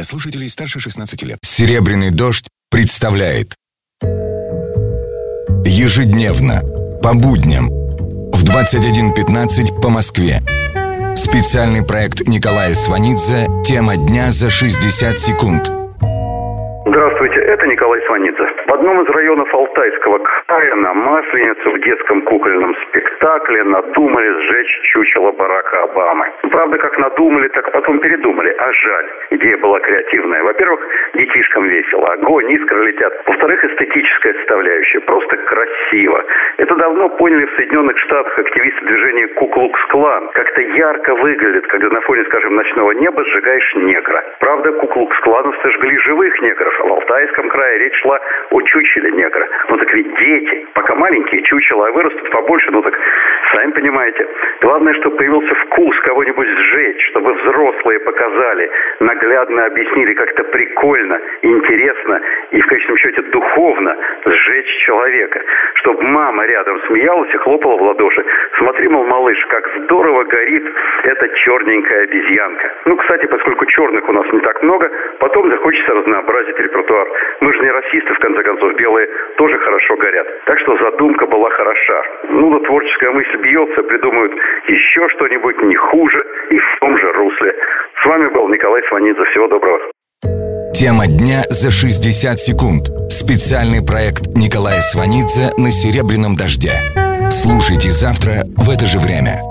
для слушателей старше 16 лет. «Серебряный дождь» представляет Ежедневно, по будням, в 21.15 по Москве. Специальный проект Николая Сванидзе «Тема дня за 60 секунд». Это Николай Сванидзе. В одном из районов Алтайского края на Масленицу в детском кукольном спектакле надумали сжечь чучело Барака Обамы. Правда, как надумали, так потом передумали. А жаль. Идея была креативная. Во-первых, детишкам весело. Огонь, искры летят. Во-вторых, эстетическая составляющая. Просто красиво. Это давно поняли в Соединенных Штатах активисты движения Куклукс-клан. Как-то ярко выглядит, когда на фоне, скажем, ночного неба сжигаешь негра. Правда, Куклукс-клановцы жгли живых негров, в Алтайском крае речь шла о чучеле негра. Ну так ведь дети, пока маленькие чучела, а вырастут побольше, ну так сами понимаете. Главное, чтобы появился вкус кого-нибудь сжечь, чтобы взрослые показали, наглядно объяснили как-то прикольно, интересно и в конечном счете духовно сжечь человека. Чтобы мама рядом смеялась и хлопала в ладоши. Смотри, мол, малыш, как здорово горит эта черненькая обезьянка. Ну, кстати, поскольку черных у нас не так много, потом захочется разнообразить репертуар. Мы же не расисты, в конце концов, белые тоже хорошо горят. Так что задумка была хороша. Ну, да творческая мысль бьется, придумают еще что-нибудь не хуже и был Николай Сванидзе. Всего доброго. Тема дня за 60 секунд. Специальный проект Николая Сванидзе на «Серебряном дожде». Слушайте завтра в это же время.